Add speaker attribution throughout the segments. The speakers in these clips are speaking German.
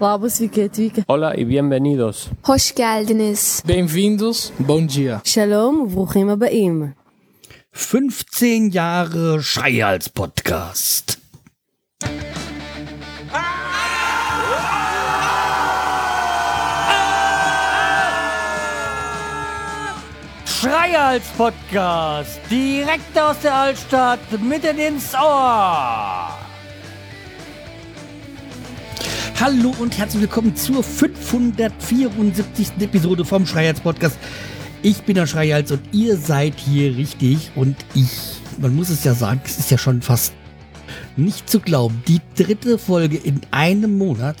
Speaker 1: Vamos Vigetvig.
Speaker 2: Hola y bienvenidos.
Speaker 3: Hoş geldiniz.
Speaker 4: Bem-vindos. Bom dia.
Speaker 1: Shalom, Bruchim Abaim.
Speaker 5: 15 Jahre Schreihals Podcast. Schreihals Podcast, direkt aus der Altstadt, mitten ins Ohr. Hallo und herzlich willkommen zur 574. Episode vom Schreihals Podcast. Ich bin der Schreihals und ihr seid hier richtig und ich, man muss es ja sagen, es ist ja schon fast nicht zu glauben, die dritte Folge in einem Monat.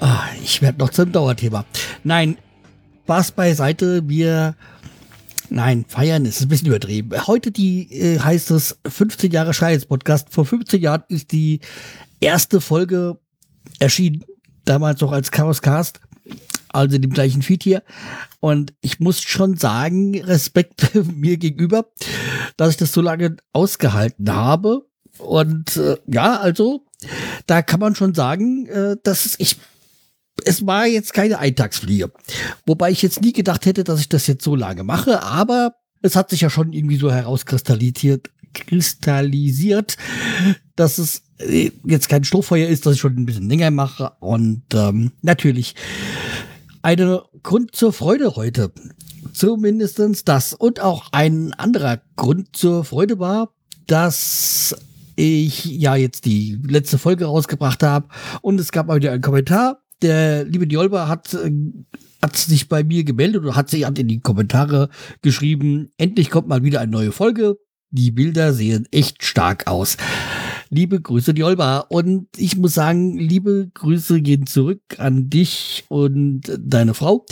Speaker 5: Ah, ich werde noch zum Dauerthema. Nein, Spaß beiseite, wir Nein, feiern ist ein bisschen übertrieben. Heute die äh, heißt es 15 Jahre Schreihals Podcast. Vor 15 Jahren ist die erste Folge erschienen, damals noch als Chaos Cast, also dem gleichen Feed hier. Und ich muss schon sagen, Respekt mir gegenüber, dass ich das so lange ausgehalten habe. Und äh, ja, also, da kann man schon sagen, äh, dass es, ich, es war jetzt keine Eintagsfliege. Wobei ich jetzt nie gedacht hätte, dass ich das jetzt so lange mache, aber es hat sich ja schon irgendwie so herauskristallisiert, kristallisiert, dass es jetzt kein Strohfeuer ist, dass ich schon ein bisschen länger mache. Und ähm, natürlich eine Grund zur Freude heute. Zumindestens das. Und auch ein anderer Grund zur Freude war, dass ich ja jetzt die letzte Folge rausgebracht habe und es gab mal wieder einen Kommentar. Der liebe Diolba hat, äh, hat sich bei mir gemeldet oder hat sich hat in die Kommentare geschrieben, endlich kommt mal wieder eine neue Folge. Die Bilder sehen echt stark aus. Liebe Grüße, Diolba. Und ich muss sagen, liebe Grüße gehen zurück an dich und deine Frau.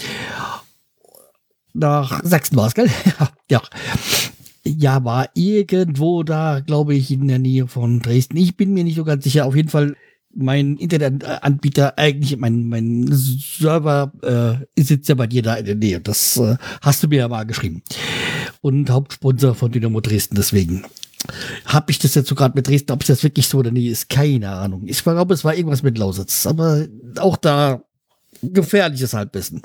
Speaker 5: Nach Sachsen war es, gell? ja. Ja, war irgendwo da, glaube ich, in der Nähe von Dresden. Ich bin mir nicht so ganz sicher. Auf jeden Fall mein Internetanbieter, eigentlich mein, mein Server äh, sitzt ja bei dir da in der Nähe. Das äh, hast du mir ja mal geschrieben. Und Hauptsponsor von Dynamo Dresden, deswegen. Habe ich das jetzt so gerade mit Dresden, ob es das wirklich so oder nie ist, keine Ahnung. Ich glaube, es war irgendwas mit Lausitz, aber auch da gefährliches Halbwissen.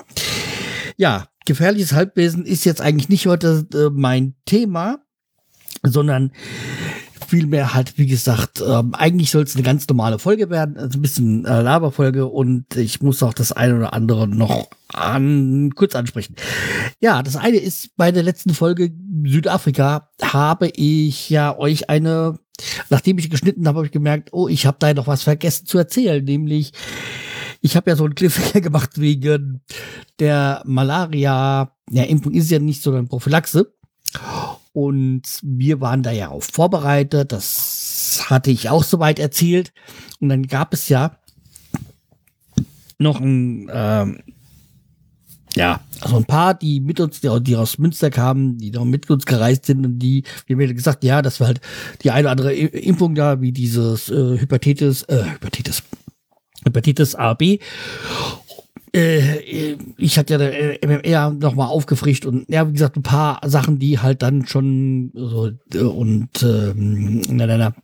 Speaker 5: Ja, gefährliches Halbwissen ist jetzt eigentlich nicht heute äh, mein Thema, sondern vielmehr halt, wie gesagt, ähm, eigentlich soll es eine ganz normale Folge werden, also ein bisschen äh, Laberfolge und ich muss auch das eine oder andere noch an, kurz ansprechen. Ja, das eine ist, bei der letzten Folge Südafrika habe ich ja euch eine, nachdem ich geschnitten habe, habe ich gemerkt, oh, ich habe da noch was vergessen zu erzählen, nämlich ich habe ja so einen Cliffhanger gemacht wegen der Malaria, ja, Impfung ist ja nicht so eine Prophylaxe. Und wir waren da ja auch vorbereitet. Das hatte ich auch soweit erzählt. Und dann gab es ja noch ein, ähm, ja, also ein paar, die mit uns, die, aus Münster kamen, die noch mit uns gereist sind und die, wir haben gesagt, ja, das war halt die eine oder andere Impfung da, wie dieses äh, Hepatitis, äh, Hepatitis, Hepatitis A, äh, ich hatte ja der MMR nochmal aufgefrischt und ja, wie gesagt, ein paar Sachen, die halt dann schon so äh, und ähm, na, na, na,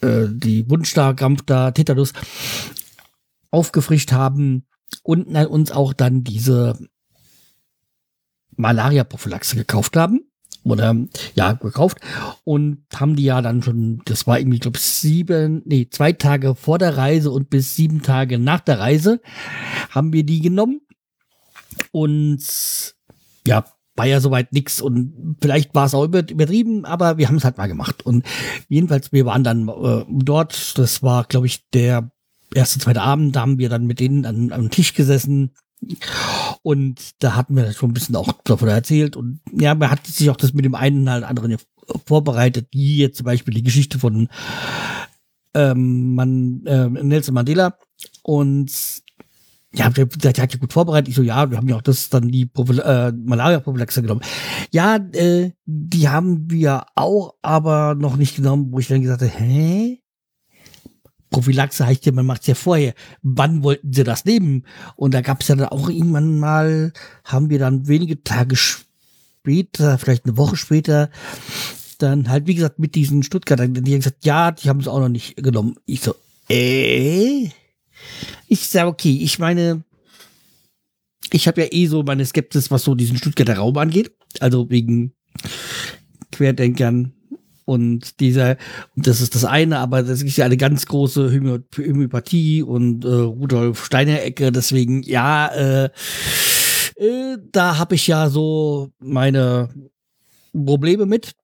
Speaker 5: äh, die Wunsch Krampf da, Tetanus aufgefrischt haben und na, uns auch dann diese Malaria-Prophylaxe gekauft haben oder ja, gekauft. Und haben die ja dann schon, das war irgendwie, glaube ich, sieben, nee, zwei Tage vor der Reise und bis sieben Tage nach der Reise haben wir die genommen. Und ja, war ja soweit nix. Und vielleicht war es auch übertrieben, aber wir haben es halt mal gemacht. Und jedenfalls, wir waren dann äh, dort, das war, glaube ich, der erste, zweite Abend, da haben wir dann mit denen an, am Tisch gesessen und da hatten wir schon ein bisschen auch davon erzählt. Und ja, man hat sich auch das mit dem einen halt anderen vorbereitet, wie jetzt zum Beispiel die Geschichte von ähm, man, äh, Nelson Mandela. Und ja, der, der hat ja gut vorbereitet. Ich so, ja, wir haben ja auch das dann die äh, Malaria-Prophylaxe genommen. Ja, äh, die haben wir auch, aber noch nicht genommen, wo ich dann gesagt habe, hä? Prophylaxe heißt ja, man macht es ja vorher. Wann wollten sie das nehmen? Und da gab es ja dann auch irgendwann mal, haben wir dann wenige Tage später, vielleicht eine Woche später, dann halt, wie gesagt, mit diesen Stuttgartern, die haben gesagt, ja, die haben es auch noch nicht genommen. Ich so, äh? ich sage, okay, ich meine, ich habe ja eh so meine Skepsis, was so diesen Stuttgarter Raum angeht. Also wegen Querdenkern und dieser, das ist das eine, aber das ist ja eine ganz große Homö Homöopathie und äh, Rudolf Steiner Ecke, deswegen ja, äh, äh, da habe ich ja so meine Probleme mit.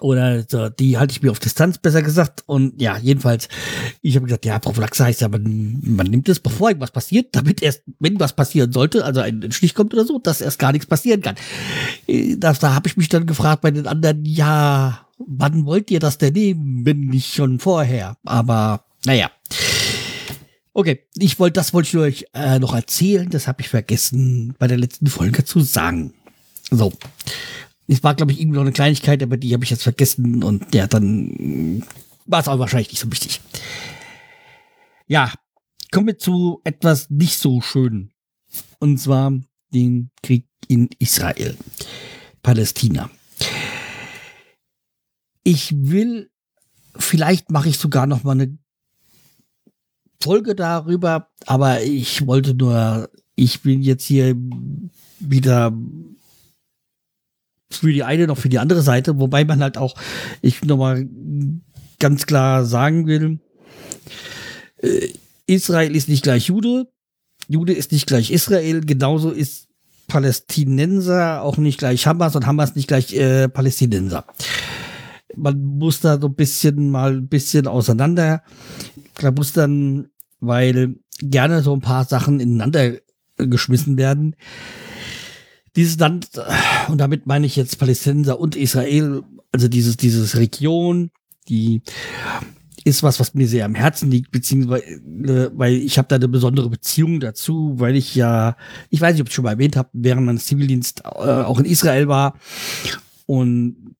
Speaker 5: Oder so, die halte ich mir auf Distanz, besser gesagt. Und ja, jedenfalls, ich habe gesagt, ja, Prophylaxe heißt ja, man, man nimmt es, bevor irgendwas passiert, damit erst, wenn was passieren sollte, also ein Stich kommt oder so, dass erst gar nichts passieren kann. Äh, das, da habe ich mich dann gefragt bei den anderen, ja, wann wollt ihr das denn nehmen, wenn nicht schon vorher? Aber naja. Okay, ich wollte, das wollte ich euch äh, noch erzählen, das habe ich vergessen bei der letzten Folge zu sagen. So. Es war, glaube ich, irgendwie noch eine Kleinigkeit, aber die habe ich jetzt vergessen und ja, dann war es auch wahrscheinlich nicht so wichtig. Ja, kommen wir zu etwas nicht so schön. Und zwar den Krieg in Israel, Palästina. Ich will, vielleicht mache ich sogar noch mal eine Folge darüber, aber ich wollte nur, ich bin jetzt hier wieder für die eine noch für die andere Seite, wobei man halt auch, ich nochmal ganz klar sagen will, äh, Israel ist nicht gleich Jude, Jude ist nicht gleich Israel, genauso ist Palästinenser auch nicht gleich Hamas und Hamas nicht gleich äh, Palästinenser. Man muss da so ein bisschen mal ein bisschen auseinander klabustern, weil gerne so ein paar Sachen ineinander geschmissen werden dieses Land, und damit meine ich jetzt Palästinenser und Israel, also dieses, dieses Region, die ist was, was mir sehr am Herzen liegt, beziehungsweise, äh, weil ich habe da eine besondere Beziehung dazu, weil ich ja, ich weiß nicht, ob ich schon mal erwähnt habe, während meines Zivildienst äh, auch in Israel war und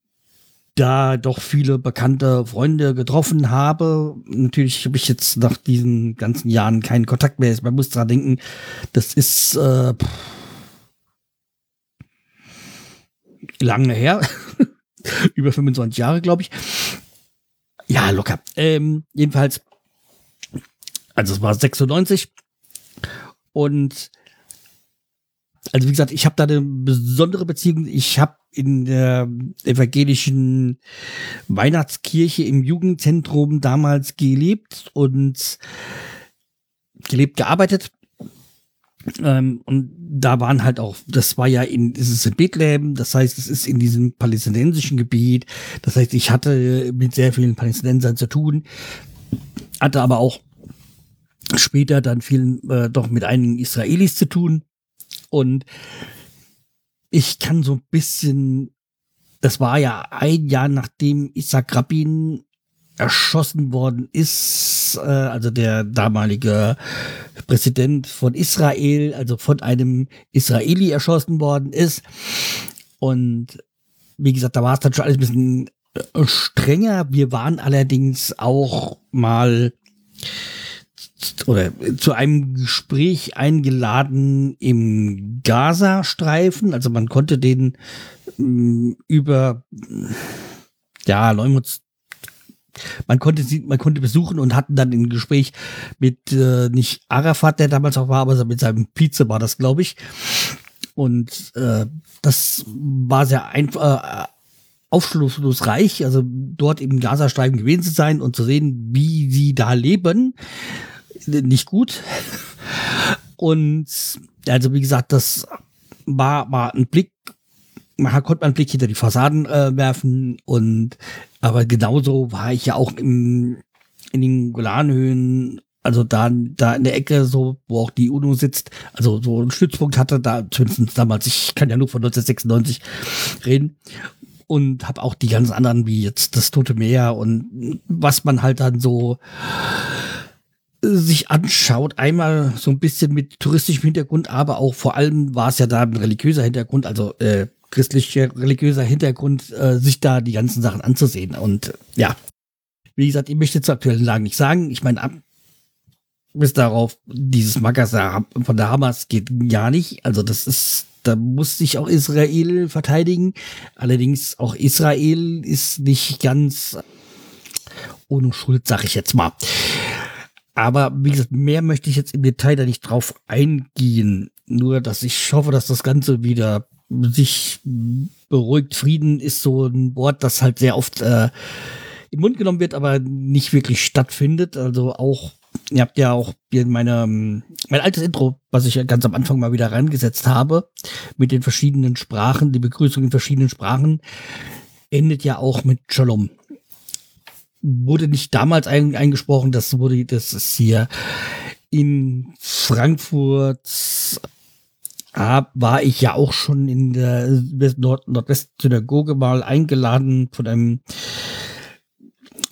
Speaker 5: da doch viele bekannte Freunde getroffen habe. Natürlich habe ich jetzt nach diesen ganzen Jahren keinen Kontakt mehr. Man muss dran denken, das ist äh, lange her. Über 25 Jahre, glaube ich. Ja, locker. Ähm, jedenfalls, also es war 96. Und also wie gesagt, ich habe da eine besondere Beziehung. Ich habe in der evangelischen Weihnachtskirche im Jugendzentrum damals gelebt und gelebt, gearbeitet. Ähm, und da waren halt auch, das war ja in, es ist in Bethlehem, das heißt, es ist in diesem palästinensischen Gebiet. Das heißt, ich hatte mit sehr vielen Palästinensern zu tun, hatte aber auch später dann viel äh, doch mit einigen Israelis zu tun. Und ich kann so ein bisschen, das war ja ein Jahr nachdem Isaac Rabin erschossen worden ist, äh, also der damalige Präsident von Israel, also von einem Israeli erschossen worden ist. Und wie gesagt, da war es dann schon alles ein bisschen äh, strenger. Wir waren allerdings auch mal oder zu einem Gespräch eingeladen im Gaza-Streifen. Also man konnte den mm, über ja, Leumutz man konnte sie, man konnte besuchen und hatten dann ein Gespräch mit äh, nicht Arafat, der damals auch war, aber mit seinem Pizza war das, glaube ich. Und äh, das war sehr einfach. Äh, aufschlussreich, also dort im Gazastreifen gewesen zu sein und zu sehen, wie sie da leben. Nicht gut. Und also wie gesagt, das war, war ein Blick man konnte man einen Blick hinter die Fassaden äh, werfen und aber genauso war ich ja auch im, in den Golanhöhen, also da, da in der Ecke, so, wo auch die UNO sitzt, also so einen Stützpunkt hatte, da zumindest damals, ich kann ja nur von 1996 reden. Und habe auch die ganzen anderen, wie jetzt das Tote Meer und was man halt dann so sich anschaut, einmal so ein bisschen mit touristischem Hintergrund, aber auch vor allem war es ja da ein religiöser Hintergrund, also äh, christlicher, religiöser Hintergrund, äh, sich da die ganzen Sachen anzusehen. Und ja, wie gesagt, ich möchte zur aktuellen Lage nicht sagen. Ich meine, ab bis darauf, dieses Magasin von der Hamas geht ja nicht. Also das ist, da muss sich auch Israel verteidigen. Allerdings auch Israel ist nicht ganz ohne Schuld, sag ich jetzt mal. aber wie gesagt, mehr möchte ich jetzt im Detail da nicht drauf eingehen. Nur, dass ich hoffe, dass das Ganze wieder sich beruhigt. Frieden ist so ein Wort, das halt sehr oft äh, in den Mund genommen wird, aber nicht wirklich stattfindet. Also auch, ihr habt ja auch meine, mein altes Intro, was ich ganz am Anfang mal wieder reingesetzt habe, mit den verschiedenen Sprachen, die Begrüßung in verschiedenen Sprachen, endet ja auch mit Shalom wurde nicht damals ein, eingesprochen, das wurde, das ist hier in Frankfurt hab, war ich ja auch schon in der Nord Nordwest-Synagoge mal eingeladen von einem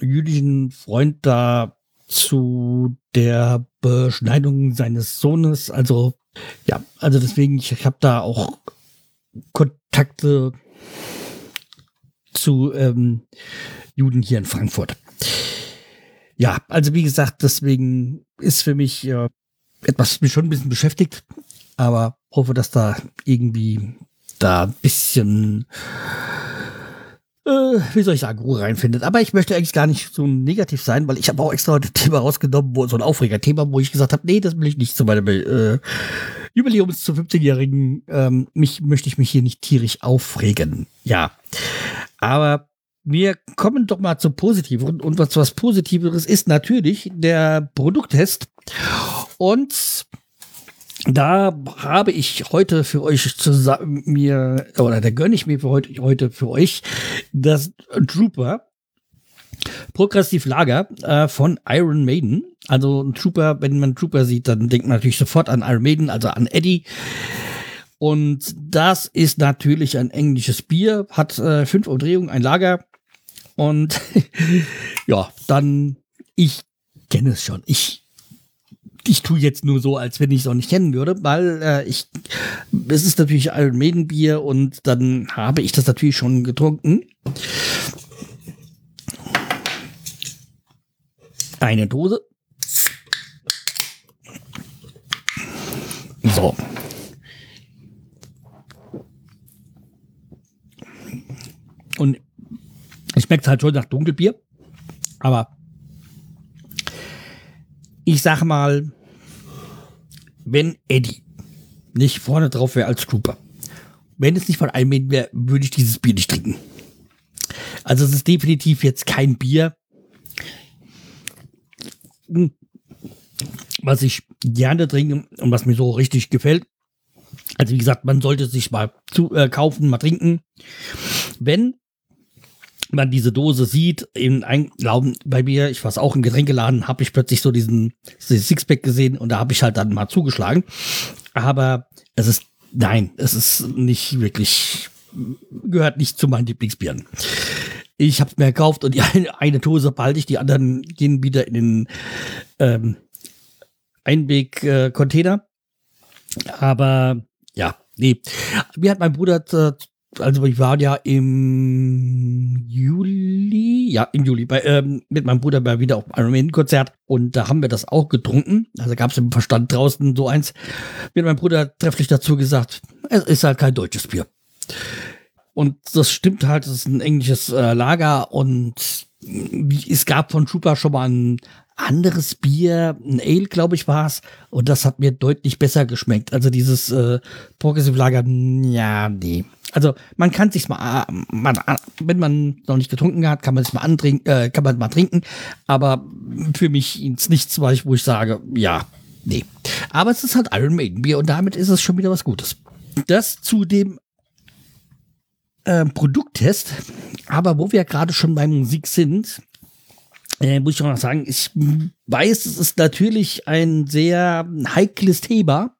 Speaker 5: jüdischen Freund da zu der Beschneidung seines Sohnes. Also ja, also deswegen, ich, ich habe da auch Kontakte zu ähm, Juden hier in Frankfurt. Ja, also wie gesagt, deswegen ist für mich äh, etwas mich schon ein bisschen beschäftigt, aber hoffe, dass da irgendwie da ein bisschen äh, wie soll ich sagen, Ruhe reinfindet. Aber ich möchte eigentlich gar nicht so negativ sein, weil ich habe auch extra heute ein Thema rausgenommen, wo so ein Aufreger-Thema, wo ich gesagt habe, nee, das will ich nicht zu meinem äh, Jubiläums zu 15-Jährigen. Ähm, mich möchte ich mich hier nicht tierisch aufregen. Ja. Aber wir kommen doch mal zum Positiven. Und was, was Positiveres ist natürlich der Produkttest. Und da habe ich heute für euch zusammen mir, oder da gönne ich mir für heute, heute für euch das Trooper Progressiv Lager äh, von Iron Maiden. Also ein Trooper, wenn man Trooper sieht, dann denkt man natürlich sofort an Iron Maiden, also an Eddie. Und das ist natürlich ein englisches Bier, hat äh, fünf Umdrehungen, ein Lager, und ja, dann, ich kenne es schon. Ich, ich tue jetzt nur so, als wenn ich es auch nicht kennen würde, weil äh, ich, es ist natürlich Iron Maiden Bier und dann habe ich das natürlich schon getrunken. Eine Dose. So. Und es halt schon nach Dunkelbier. Aber ich sag mal, wenn Eddie nicht vorne drauf wäre als Trooper, wenn es nicht von einem wäre, würde ich dieses Bier nicht trinken. Also es ist definitiv jetzt kein Bier, was ich gerne trinke und was mir so richtig gefällt. Also wie gesagt, man sollte sich mal zu, äh, kaufen, mal trinken. Wenn man diese Dose sieht, in Glauben bei mir, ich war auch im Getränkeladen, habe ich plötzlich so diesen, diesen Sixpack gesehen und da habe ich halt dann mal zugeschlagen. Aber es ist, nein, es ist nicht wirklich, gehört nicht zu meinen Lieblingsbieren. Ich habe es mir gekauft und die eine, eine Dose behalte ich, die anderen gehen wieder in den ähm, Einweg-Container. Aber ja, nee. Mir hat mein Bruder äh, also wir waren ja im Juli, ja, im Juli, bei, ähm, mit meinem Bruder bei wieder auf einem Ironman-Konzert und da haben wir das auch getrunken. Also gab es im Verstand draußen so eins. Mit meinem Bruder trefflich dazu gesagt, es ist halt kein deutsches Bier. Und das stimmt halt, es ist ein englisches äh, Lager und es gab von Trooper schon mal ein anderes Bier, ein Ale, glaube ich, war es. Und das hat mir deutlich besser geschmeckt. Also dieses äh, Progressive Lager, ja, nee. Also man kann sich mal, äh, mal, wenn man noch nicht getrunken hat, kann man es mal antrinken, äh, kann man mal trinken. Aber für mich ins Nichts wo ich sage, ja, nee. Aber es ist halt Iron Maiden Bier und damit ist es schon wieder was Gutes. Das zu dem äh, Produkttest. Aber wo wir gerade schon beim Musik sind, äh, muss ich auch noch sagen, ich weiß, es ist natürlich ein sehr heikles Thema.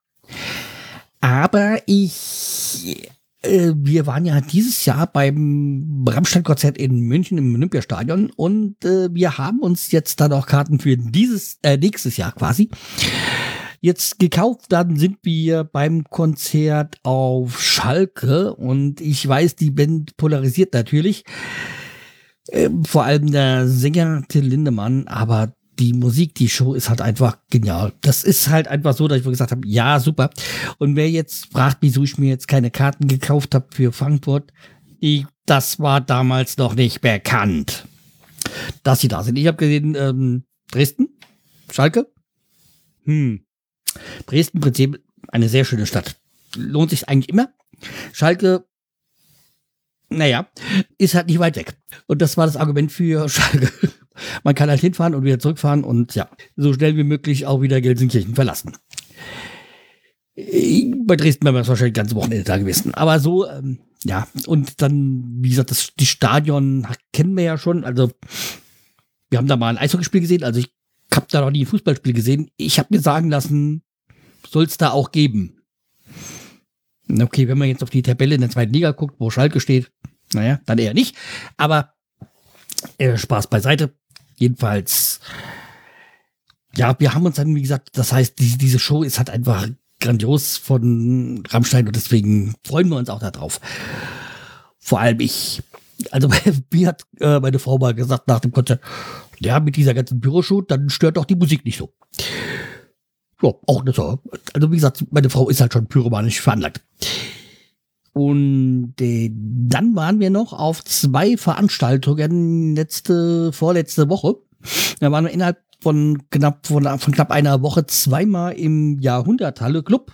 Speaker 5: Aber ich äh, wir waren ja dieses Jahr beim Rammstein-Konzert in München im Olympiastadion und äh, wir haben uns jetzt dann auch Karten für dieses äh, nächstes Jahr quasi jetzt gekauft. Dann sind wir beim Konzert auf Schalke und ich weiß, die Band polarisiert natürlich. Äh, vor allem der Sänger Till Lindemann, aber die Musik, die Show ist halt einfach genial. Das ist halt einfach so, dass ich gesagt habe, ja, super. Und wer jetzt fragt, wieso ich mir jetzt keine Karten gekauft habe für Frankfurt, ich, das war damals noch nicht bekannt, dass sie da sind. Ich habe gesehen, ähm, Dresden, Schalke, Hm. Dresden Prinzip eine sehr schöne Stadt. Lohnt sich eigentlich immer. Schalke, naja, ist halt nicht weit weg. Und das war das Argument für Schalke. Man kann halt hinfahren und wieder zurückfahren und ja, so schnell wie möglich auch wieder Gelsenkirchen verlassen. Bei Dresden wären wir wahrscheinlich ganz Wochenende da gewesen. Aber so, ähm, ja, und dann, wie gesagt, das, die Stadion kennen wir ja schon. Also, wir haben da mal ein Eishockeyspiel gesehen. Also, ich habe da noch nie ein Fußballspiel gesehen. Ich habe mir sagen lassen, soll es da auch geben. Okay, wenn man jetzt auf die Tabelle in der zweiten Liga guckt, wo Schalke steht, naja, dann eher nicht. Aber äh, Spaß beiseite. Jedenfalls, ja, wir haben uns dann, wie gesagt, das heißt, die, diese Show ist halt einfach grandios von Rammstein und deswegen freuen wir uns auch darauf. Vor allem ich. Also mir hat äh, meine Frau mal gesagt nach dem Konzert, ja, mit dieser ganzen Büroshoot, dann stört doch die Musik nicht so. Ja, auch nicht so. Also wie gesagt, meine Frau ist halt schon pyromanisch veranlagt. Und äh, dann waren wir noch auf zwei Veranstaltungen letzte, vorletzte Woche. Da waren wir innerhalb von knapp, von, von knapp einer Woche zweimal im Jahrhunderthalle Club.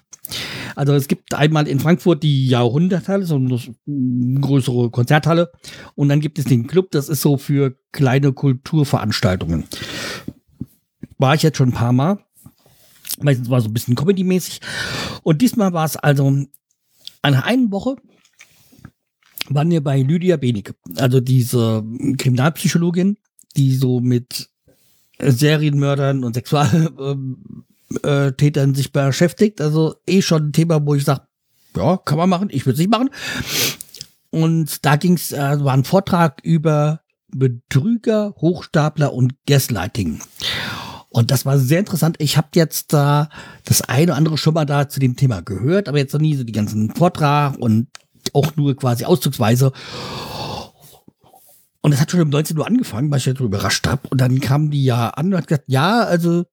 Speaker 5: Also es gibt einmal in Frankfurt die Jahrhunderthalle, so eine größere Konzerthalle. Und dann gibt es den Club, das ist so für kleine Kulturveranstaltungen. War ich jetzt schon ein paar Mal. Meistens war so ein bisschen Comedy-mäßig. Und diesmal war es also an einer Woche waren wir bei Lydia Benig, also diese Kriminalpsychologin, die so mit Serienmördern und Sexualtätern äh, sich beschäftigt. Also eh schon ein Thema, wo ich sage, ja, kann man machen, ich würde es nicht machen. Und da ging es, äh, war ein Vortrag über Betrüger, Hochstapler und Gaslighting. Und das war sehr interessant. Ich habe jetzt da das eine oder andere schon mal da zu dem Thema gehört, aber jetzt noch nie so die ganzen Vortrag und auch nur quasi auszugsweise. Und es hat schon um 19 Uhr angefangen, weil ich ja so überrascht habe. Und dann kamen die ja an und hat gesagt, ja, also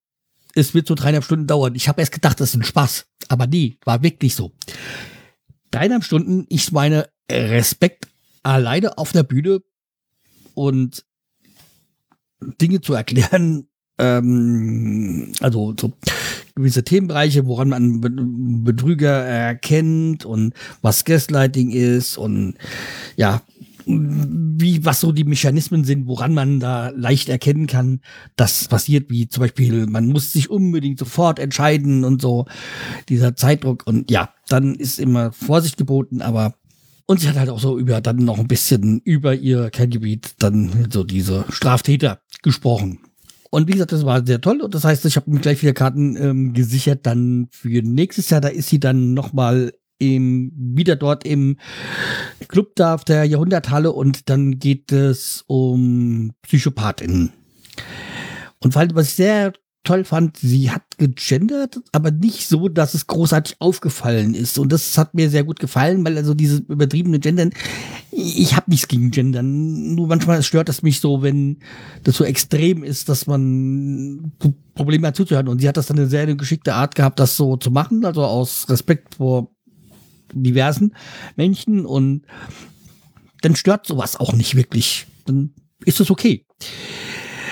Speaker 5: es wird so dreieinhalb Stunden dauern. Ich habe erst gedacht, das ist ein Spaß. Aber nee, war wirklich so. Dreieinhalb Stunden, ich meine, Respekt alleine auf der Bühne und Dinge zu erklären, ähm, also so gewisse Themenbereiche, woran man Betrüger erkennt und was Gaslighting ist und ja, wie, was so die Mechanismen sind, woran man da leicht erkennen kann, dass passiert, wie zum Beispiel, man muss sich unbedingt sofort entscheiden und so, dieser Zeitdruck und ja, dann ist immer Vorsicht geboten, aber und sie hat halt auch so über, dann noch ein bisschen über ihr Kerngebiet, dann so diese Straftäter gesprochen. Und wie gesagt, das war sehr toll. Und das heißt, ich habe mir gleich wieder Karten ähm, gesichert. Dann für nächstes Jahr, da ist sie dann nochmal im, wieder dort im Club da auf der Jahrhunderthalle und dann geht es um Psychopathinnen. Und weil, was ich sehr toll fand, sie hat gegendert, aber nicht so, dass es großartig aufgefallen ist. Und das hat mir sehr gut gefallen, weil also diese übertriebene Gendern, ich habe nichts gegen Gendern. Nur manchmal stört es mich so, wenn das so extrem ist, dass man Probleme hat zuzuhören. Und sie hat das dann eine sehr geschickte Art gehabt, das so zu machen, also aus Respekt vor diversen Menschen. Und dann stört sowas auch nicht wirklich. Dann ist es okay.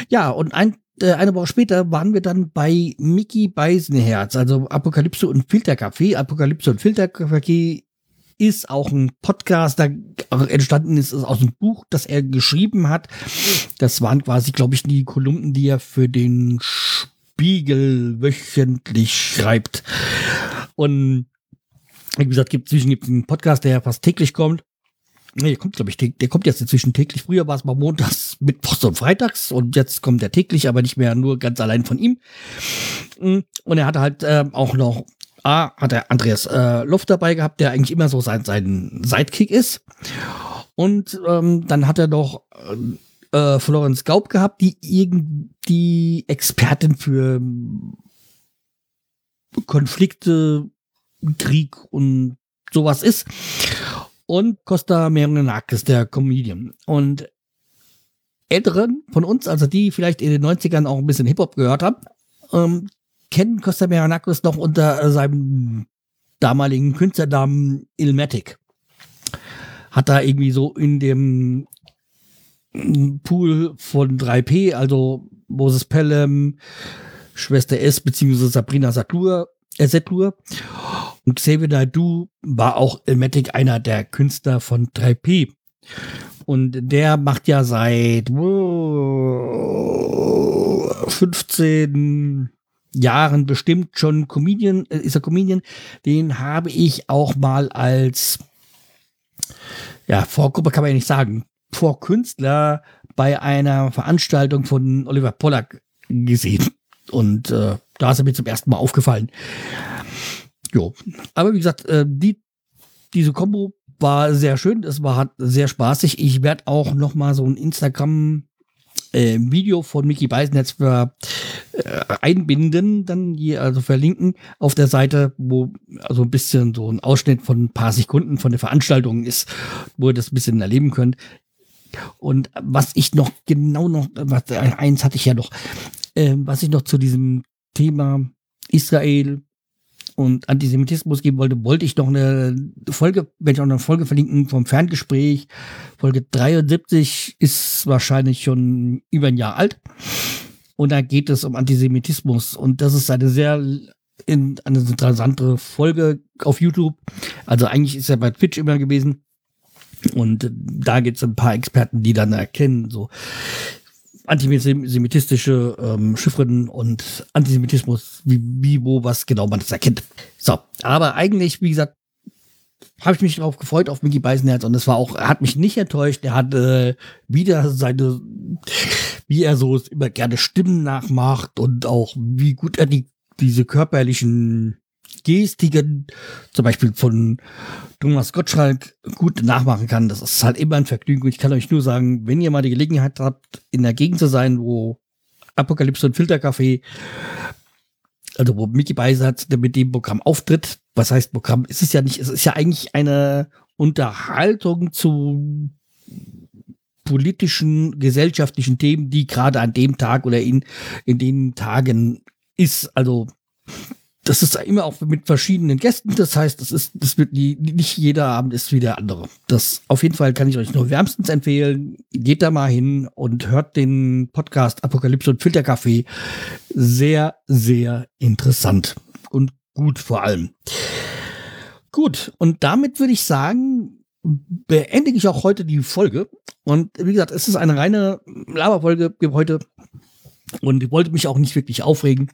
Speaker 5: Ja, und ein äh, eine Woche später waren wir dann bei Mickey Beisenherz, also Apokalypse und Filterkaffee. Apokalypse und Filterkaffee ist auch ein Podcast, der entstanden ist, ist aus einem Buch, das er geschrieben hat. Das waren quasi, glaube ich, die Kolumnen, die er für den Spiegel wöchentlich schreibt. Und wie gesagt, gibt zwischen gibt einen Podcast, der fast täglich kommt. Nee, kommt, glaube ich, der kommt jetzt inzwischen täglich. Früher war es mal montags, mittwochs und freitags und jetzt kommt der täglich, aber nicht mehr nur ganz allein von ihm. Mm, und er hatte halt äh, auch noch, A, hat er Andreas äh, Luft dabei gehabt, der eigentlich immer so sein, sein Sidekick ist. Und ähm, dann hat er noch äh, äh Florence Gaub gehabt, die irgendwie Expertin für Konflikte, Krieg und sowas ist und Costa Meronakis, der Comedian. Und Älteren von uns, also die vielleicht in den 90ern auch ein bisschen Hip-Hop gehört haben, ähm, kennen Costa Meronakis noch unter seinem damaligen Künstlernamen Ilmatic. Hat da irgendwie so in dem Pool von 3P, also Moses Pelham, Schwester S beziehungsweise Sabrina Satur, äh, Setur. Und Xavier Naidoo war auch Elmatic einer der Künstler von 3P. Und der macht ja seit 15 Jahren bestimmt schon Comedian, äh, ist er Comedian. Den habe ich auch mal als, ja, Vorgruppe kann man ja nicht sagen, Vorkünstler bei einer Veranstaltung von Oliver Pollack gesehen. Und äh, da ist er mir zum ersten Mal aufgefallen. Jo. Aber wie gesagt, äh, die, diese Kombo war sehr schön. Es war hat sehr spaßig. Ich werde auch noch mal so ein Instagram äh, Video von Mickey Beisenherz für, äh, einbinden, dann hier also verlinken auf der Seite, wo also ein bisschen so ein Ausschnitt von ein paar Sekunden von der Veranstaltung ist, wo ihr das ein bisschen erleben könnt. Und was ich noch genau noch, was, eins hatte ich ja noch, äh, was ich noch zu diesem Thema Israel und Antisemitismus geben wollte, wollte ich noch eine Folge, wenn ich auch eine Folge verlinken vom Ferngespräch. Folge 73 ist wahrscheinlich schon über ein Jahr alt. Und da geht es um Antisemitismus. Und das ist eine sehr in, eine interessante Folge auf YouTube. Also eigentlich ist er bei Twitch immer gewesen. Und da gibt es ein paar Experten, die dann erkennen, so antisemitistische ähm, Chiffren und Antisemitismus, wie, wie, wo, was genau man das erkennt. So, aber eigentlich, wie gesagt, habe ich mich darauf gefreut auf Mickey Beisenherz und es war auch, er hat mich nicht enttäuscht. Er hat äh, wieder seine, wie er so immer gerne Stimmen nachmacht und auch wie gut er die diese körperlichen Gestiken, zum Beispiel von Thomas Gottschalk, gut nachmachen kann. Das ist halt immer ein Vergnügen. Und ich kann euch nur sagen, wenn ihr mal die Gelegenheit habt, in der Gegend zu sein, wo Apokalypse und Filterkaffee, also wo Mickey Beisatz mit dem Programm auftritt, was heißt Programm, ist es ja nicht, es ist ja eigentlich eine Unterhaltung zu politischen, gesellschaftlichen Themen, die gerade an dem Tag oder in, in den Tagen ist. Also das ist immer auch mit verschiedenen Gästen. Das heißt, das ist, das wird nie, nicht jeder Abend ist wie der andere. Das auf jeden Fall kann ich euch nur wärmstens empfehlen. Geht da mal hin und hört den Podcast Apokalypse und Filterkaffee. Sehr, sehr interessant und gut vor allem. Gut. Und damit würde ich sagen, beende ich auch heute die Folge. Und wie gesagt, es ist eine reine Laberfolge heute und wollte mich auch nicht wirklich aufregen.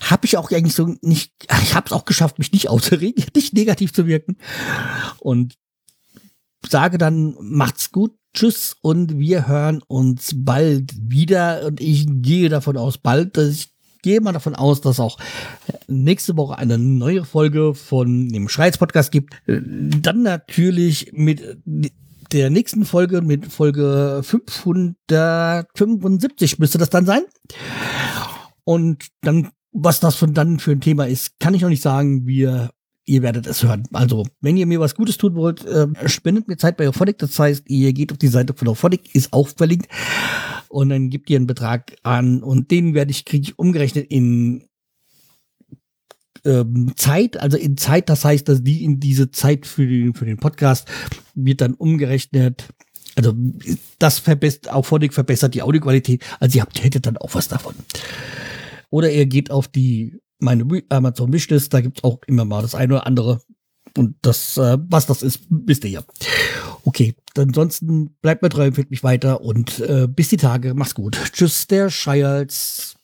Speaker 5: Habe ich auch eigentlich so nicht, ich habe es auch geschafft, mich nicht aufzuregen, nicht negativ zu wirken. Und sage dann, macht's gut, tschüss und wir hören uns bald wieder. Und ich gehe davon aus, bald, dass ich gehe mal davon aus, dass auch nächste Woche eine neue Folge von dem Schreiz Podcast gibt. Dann natürlich mit der nächsten Folge, mit Folge 575 müsste das dann sein. Und dann, was das von dann für ein Thema ist, kann ich noch nicht sagen. Wir ihr werdet es hören. Also, wenn ihr mir was Gutes tun wollt, äh, spendet mir Zeit bei Auphonic. Das heißt, ihr geht auf die Seite von Auphonic, ist auch verlinkt. Und dann gebt ihr einen Betrag an und den werde ich, kriege ich umgerechnet in ähm, Zeit, also in Zeit, das heißt, dass die in diese Zeit für den, für den Podcast wird dann umgerechnet. Also das verbessert, auch Phonic verbessert die Audioqualität. Also ihr habt, hättet dann auch was davon. Oder ihr geht auf die meine Amazon Wishlist, da gibt's auch immer mal das eine oder andere. Und das, äh, was das ist, wisst ihr ja. Okay, ansonsten bleibt mir treu, empfiehlt mich weiter und äh, bis die Tage. Mach's gut. Tschüss, der Scheials.